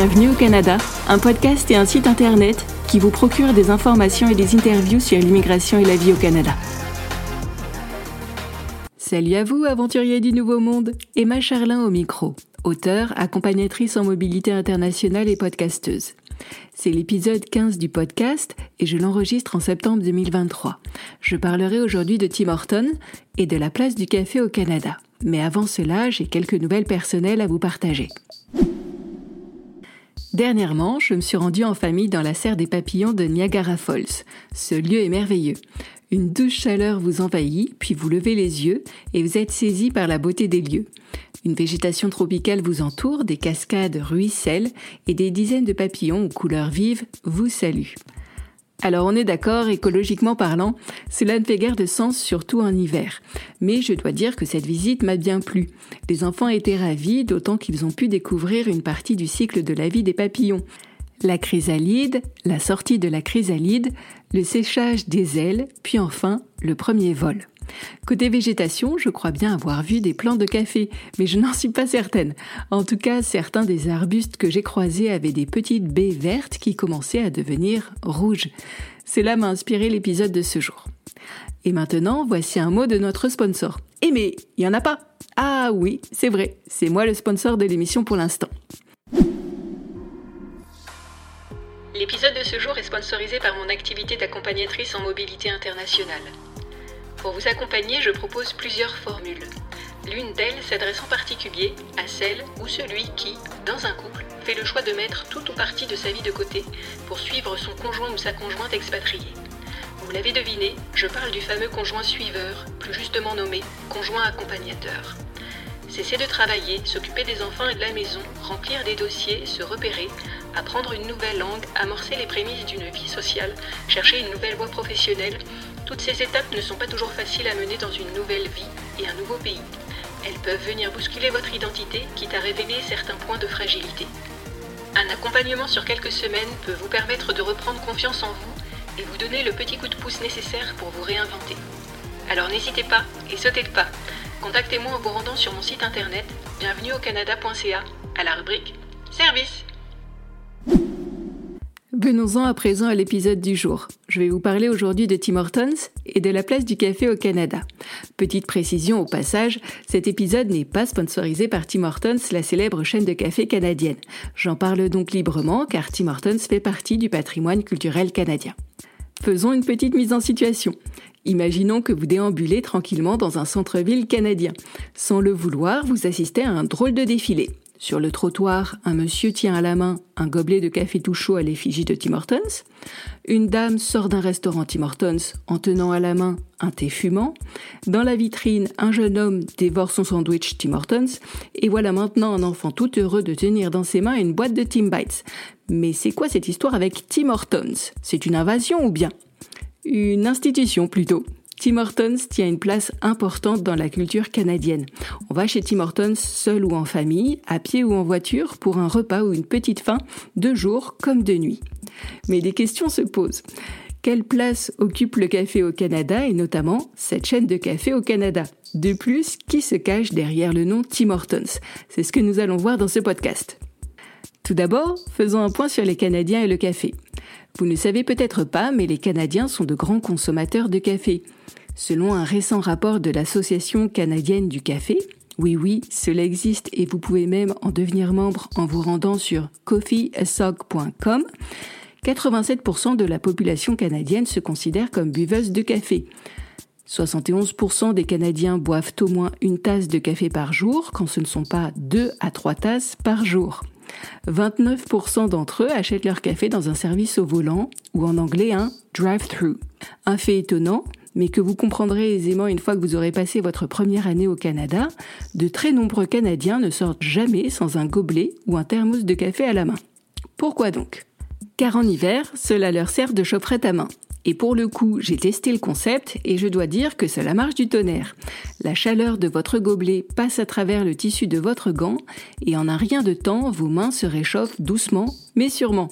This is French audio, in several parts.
Bienvenue au Canada, un podcast et un site internet qui vous procure des informations et des interviews sur l'immigration et la vie au Canada. Salut à vous, aventuriers du Nouveau Monde. Emma Charlin au micro, auteure, accompagnatrice en mobilité internationale et podcasteuse. C'est l'épisode 15 du podcast et je l'enregistre en septembre 2023. Je parlerai aujourd'hui de Tim Horton et de la place du café au Canada. Mais avant cela, j'ai quelques nouvelles personnelles à vous partager. Dernièrement, je me suis rendue en famille dans la serre des papillons de Niagara Falls. Ce lieu est merveilleux. Une douce chaleur vous envahit, puis vous levez les yeux et vous êtes saisi par la beauté des lieux. Une végétation tropicale vous entoure, des cascades ruissellent et des dizaines de papillons aux couleurs vives vous saluent. Alors on est d'accord, écologiquement parlant, cela ne fait guère de sens, surtout en hiver. Mais je dois dire que cette visite m'a bien plu. Les enfants étaient ravis, d'autant qu'ils ont pu découvrir une partie du cycle de la vie des papillons. La chrysalide, la sortie de la chrysalide, le séchage des ailes, puis enfin le premier vol. Côté végétation, je crois bien avoir vu des plants de café, mais je n'en suis pas certaine. En tout cas, certains des arbustes que j'ai croisés avaient des petites baies vertes qui commençaient à devenir rouges. Cela m'a inspiré l'épisode de ce jour. Et maintenant, voici un mot de notre sponsor. Eh mais, il n'y en a pas Ah oui, c'est vrai, c'est moi le sponsor de l'émission pour l'instant. L'épisode de ce jour est sponsorisé par mon activité d'accompagnatrice en mobilité internationale. Pour vous accompagner, je propose plusieurs formules. L'une d'elles s'adresse en particulier à celle ou celui qui, dans un couple, fait le choix de mettre tout ou partie de sa vie de côté pour suivre son conjoint ou sa conjointe expatriée. Vous l'avez deviné, je parle du fameux conjoint suiveur, plus justement nommé conjoint accompagnateur. Cesser de travailler, s'occuper des enfants et de la maison, remplir des dossiers, se repérer, apprendre une nouvelle langue, amorcer les prémices d'une vie sociale, chercher une nouvelle voie professionnelle, toutes ces étapes ne sont pas toujours faciles à mener dans une nouvelle vie et un nouveau pays. Elles peuvent venir bousculer votre identité, quitte à révéler certains points de fragilité. Un accompagnement sur quelques semaines peut vous permettre de reprendre confiance en vous et vous donner le petit coup de pouce nécessaire pour vous réinventer. Alors n'hésitez pas et sautez le pas. Contactez-moi en vous rendant sur mon site internet bienvenue au canada.ca à la rubrique Service. Venons-en à présent à l'épisode du jour. Je vais vous parler aujourd'hui de Tim Hortons et de la place du café au Canada. Petite précision au passage, cet épisode n'est pas sponsorisé par Tim Hortons, la célèbre chaîne de café canadienne. J'en parle donc librement car Tim Hortons fait partie du patrimoine culturel canadien. Faisons une petite mise en situation. Imaginons que vous déambulez tranquillement dans un centre-ville canadien. Sans le vouloir, vous assistez à un drôle de défilé. Sur le trottoir, un monsieur tient à la main un gobelet de café tout chaud à l'effigie de Tim Hortons. Une dame sort d'un restaurant Tim Hortons en tenant à la main un thé fumant. Dans la vitrine, un jeune homme dévore son sandwich Tim Hortons. Et voilà maintenant un enfant tout heureux de tenir dans ses mains une boîte de Tim Bites. Mais c'est quoi cette histoire avec Tim Hortons? C'est une invasion ou bien? Une institution plutôt. Tim Hortons tient une place importante dans la culture canadienne. On va chez Tim Hortons seul ou en famille, à pied ou en voiture, pour un repas ou une petite faim, de jour comme de nuit. Mais des questions se posent. Quelle place occupe le café au Canada et notamment cette chaîne de café au Canada? De plus, qui se cache derrière le nom Tim Hortons? C'est ce que nous allons voir dans ce podcast. Tout d'abord, faisons un point sur les Canadiens et le café. Vous ne savez peut-être pas, mais les Canadiens sont de grands consommateurs de café. Selon un récent rapport de l'Association canadienne du café, oui oui, cela existe et vous pouvez même en devenir membre en vous rendant sur coffeeasog.com, 87% de la population canadienne se considère comme buveuse de café. 71% des Canadiens boivent au moins une tasse de café par jour, quand ce ne sont pas deux à trois tasses par jour. 29% d'entre eux achètent leur café dans un service au volant, ou en anglais un drive-thru. Un fait étonnant, mais que vous comprendrez aisément une fois que vous aurez passé votre première année au Canada, de très nombreux Canadiens ne sortent jamais sans un gobelet ou un thermos de café à la main. Pourquoi donc? Car en hiver, cela leur sert de chaufferette à main. Et pour le coup, j'ai testé le concept et je dois dire que cela marche du tonnerre. La chaleur de votre gobelet passe à travers le tissu de votre gant et en un rien de temps, vos mains se réchauffent doucement mais sûrement.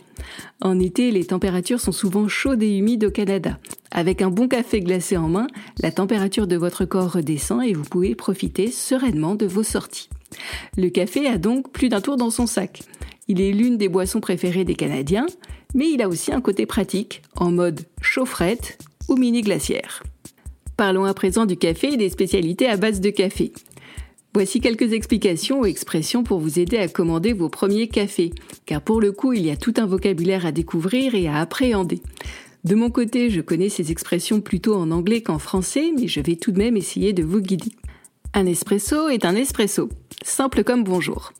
En été, les températures sont souvent chaudes et humides au Canada. Avec un bon café glacé en main, la température de votre corps redescend et vous pouvez profiter sereinement de vos sorties. Le café a donc plus d'un tour dans son sac. Il est l'une des boissons préférées des Canadiens, mais il a aussi un côté pratique, en mode chaufferette ou mini glacière. Parlons à présent du café et des spécialités à base de café. Voici quelques explications ou expressions pour vous aider à commander vos premiers cafés, car pour le coup, il y a tout un vocabulaire à découvrir et à appréhender. De mon côté, je connais ces expressions plutôt en anglais qu'en français, mais je vais tout de même essayer de vous guider. Un espresso est un espresso, simple comme bonjour.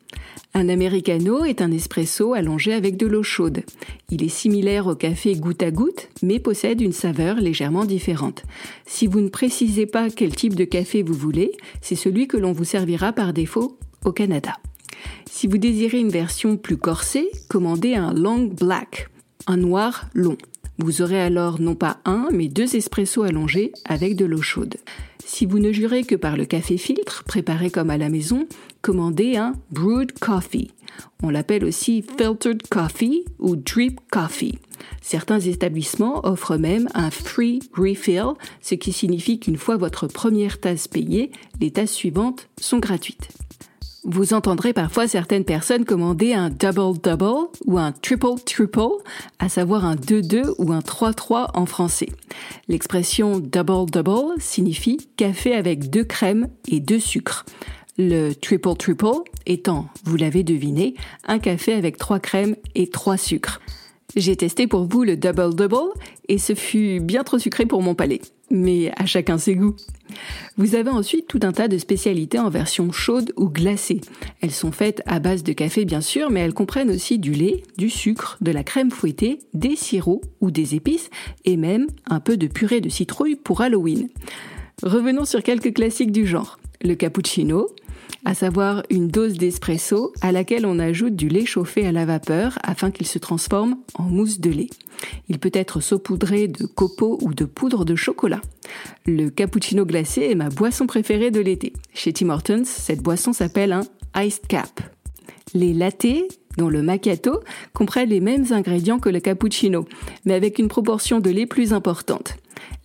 Un americano est un espresso allongé avec de l'eau chaude. Il est similaire au café goutte à goutte, mais possède une saveur légèrement différente. Si vous ne précisez pas quel type de café vous voulez, c'est celui que l'on vous servira par défaut au Canada. Si vous désirez une version plus corsée, commandez un long black, un noir long. Vous aurez alors non pas un, mais deux espressos allongés avec de l'eau chaude. Si vous ne jurez que par le café filtre, préparé comme à la maison, commandez un brewed coffee. On l'appelle aussi filtered coffee ou drip coffee. Certains établissements offrent même un free refill, ce qui signifie qu'une fois votre première tasse payée, les tasses suivantes sont gratuites. Vous entendrez parfois certaines personnes commander un double-double ou un triple-triple, à savoir un 2-2 ou un 3-3 en français. L'expression double-double signifie café avec deux crèmes et deux sucres. Le triple-triple étant, vous l'avez deviné, un café avec trois crèmes et trois sucres. J'ai testé pour vous le Double Double et ce fut bien trop sucré pour mon palais. Mais à chacun ses goûts. Vous avez ensuite tout un tas de spécialités en version chaude ou glacée. Elles sont faites à base de café bien sûr, mais elles comprennent aussi du lait, du sucre, de la crème fouettée, des sirops ou des épices et même un peu de purée de citrouille pour Halloween. Revenons sur quelques classiques du genre. Le cappuccino, à savoir une dose d'espresso à laquelle on ajoute du lait chauffé à la vapeur afin qu'il se transforme en mousse de lait. Il peut être saupoudré de copeaux ou de poudre de chocolat. Le cappuccino glacé est ma boisson préférée de l'été. Chez Tim Hortons, cette boisson s'appelle un iced cap. Les lattés, dont le macchiato, comprennent les mêmes ingrédients que le cappuccino, mais avec une proportion de lait plus importante.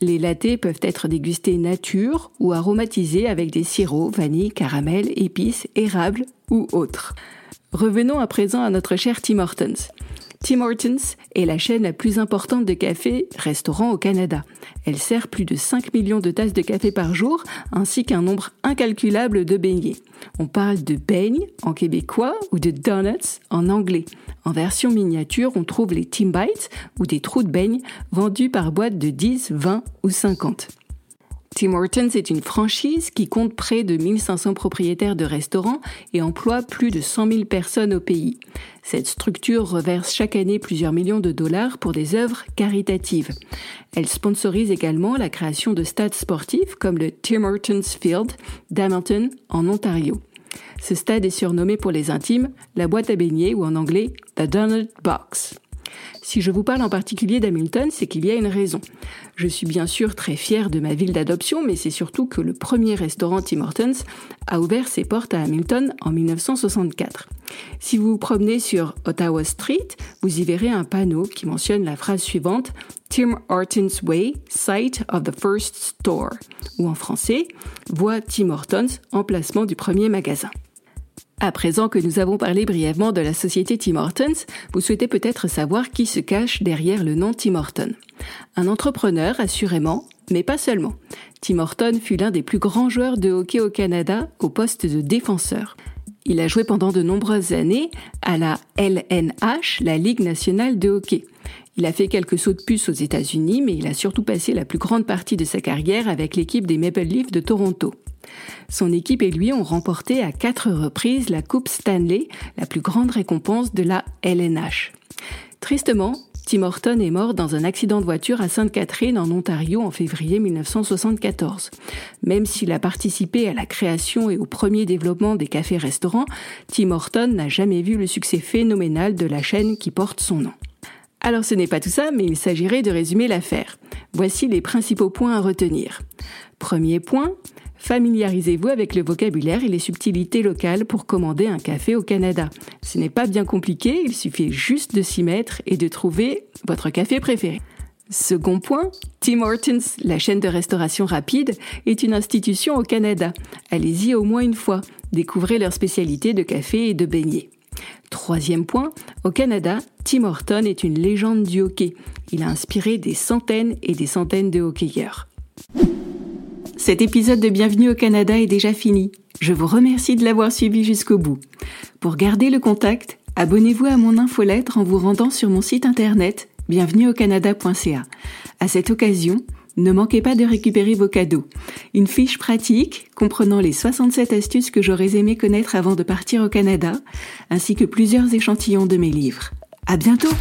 Les lattés peuvent être dégustés nature ou aromatisés avec des sirops, vanille, caramel, épices, érable ou autres. Revenons à présent à notre cher Tim Hortons. Tim Hortons est la chaîne la plus importante de café-restaurant au Canada. Elle sert plus de 5 millions de tasses de café par jour, ainsi qu'un nombre incalculable de beignets. On parle de beignes en québécois ou de donuts en anglais. En version miniature, on trouve les Tim Bites ou des trous de beignes vendus par boîte de 10, 20 ou 50. Tim Hortons est une franchise qui compte près de 1500 propriétaires de restaurants et emploie plus de 100 000 personnes au pays. Cette structure reverse chaque année plusieurs millions de dollars pour des œuvres caritatives. Elle sponsorise également la création de stades sportifs comme le Tim Hortons Field d'Hamilton en Ontario. Ce stade est surnommé pour les intimes la boîte à beignets ou en anglais The Donut Box. Si je vous parle en particulier d'Hamilton, c'est qu'il y a une raison. Je suis bien sûr très fière de ma ville d'adoption, mais c'est surtout que le premier restaurant Tim Hortons a ouvert ses portes à Hamilton en 1964. Si vous vous promenez sur Ottawa Street, vous y verrez un panneau qui mentionne la phrase suivante Tim Hortons Way, site of the first store, ou en français, voie Tim Hortons, emplacement du premier magasin. À présent que nous avons parlé brièvement de la société Tim Hortons, vous souhaitez peut-être savoir qui se cache derrière le nom Tim Horton. Un entrepreneur, assurément, mais pas seulement. Tim Horton fut l'un des plus grands joueurs de hockey au Canada au poste de défenseur. Il a joué pendant de nombreuses années à la LNH, la Ligue nationale de hockey. Il a fait quelques sauts de puce aux États-Unis, mais il a surtout passé la plus grande partie de sa carrière avec l'équipe des Maple Leafs de Toronto. Son équipe et lui ont remporté à quatre reprises la Coupe Stanley, la plus grande récompense de la LNH. Tristement, Tim Horton est mort dans un accident de voiture à Sainte-Catherine en Ontario en février 1974. Même s'il a participé à la création et au premier développement des cafés-restaurants, Tim Horton n'a jamais vu le succès phénoménal de la chaîne qui porte son nom. Alors ce n'est pas tout ça, mais il s'agirait de résumer l'affaire. Voici les principaux points à retenir. Premier point, Familiarisez-vous avec le vocabulaire et les subtilités locales pour commander un café au Canada. Ce n'est pas bien compliqué, il suffit juste de s'y mettre et de trouver votre café préféré. Second point, Tim Hortons, la chaîne de restauration rapide, est une institution au Canada. Allez-y au moins une fois, découvrez leur spécialité de café et de beignets. Troisième point, au Canada, Tim Horton est une légende du hockey. Il a inspiré des centaines et des centaines de hockeyeurs. Cet épisode de Bienvenue au Canada est déjà fini. Je vous remercie de l'avoir suivi jusqu'au bout. Pour garder le contact, abonnez-vous à mon infolettre en vous rendant sur mon site internet bienvenueaucanada.ca. À cette occasion, ne manquez pas de récupérer vos cadeaux. Une fiche pratique comprenant les 67 astuces que j'aurais aimé connaître avant de partir au Canada, ainsi que plusieurs échantillons de mes livres. À bientôt!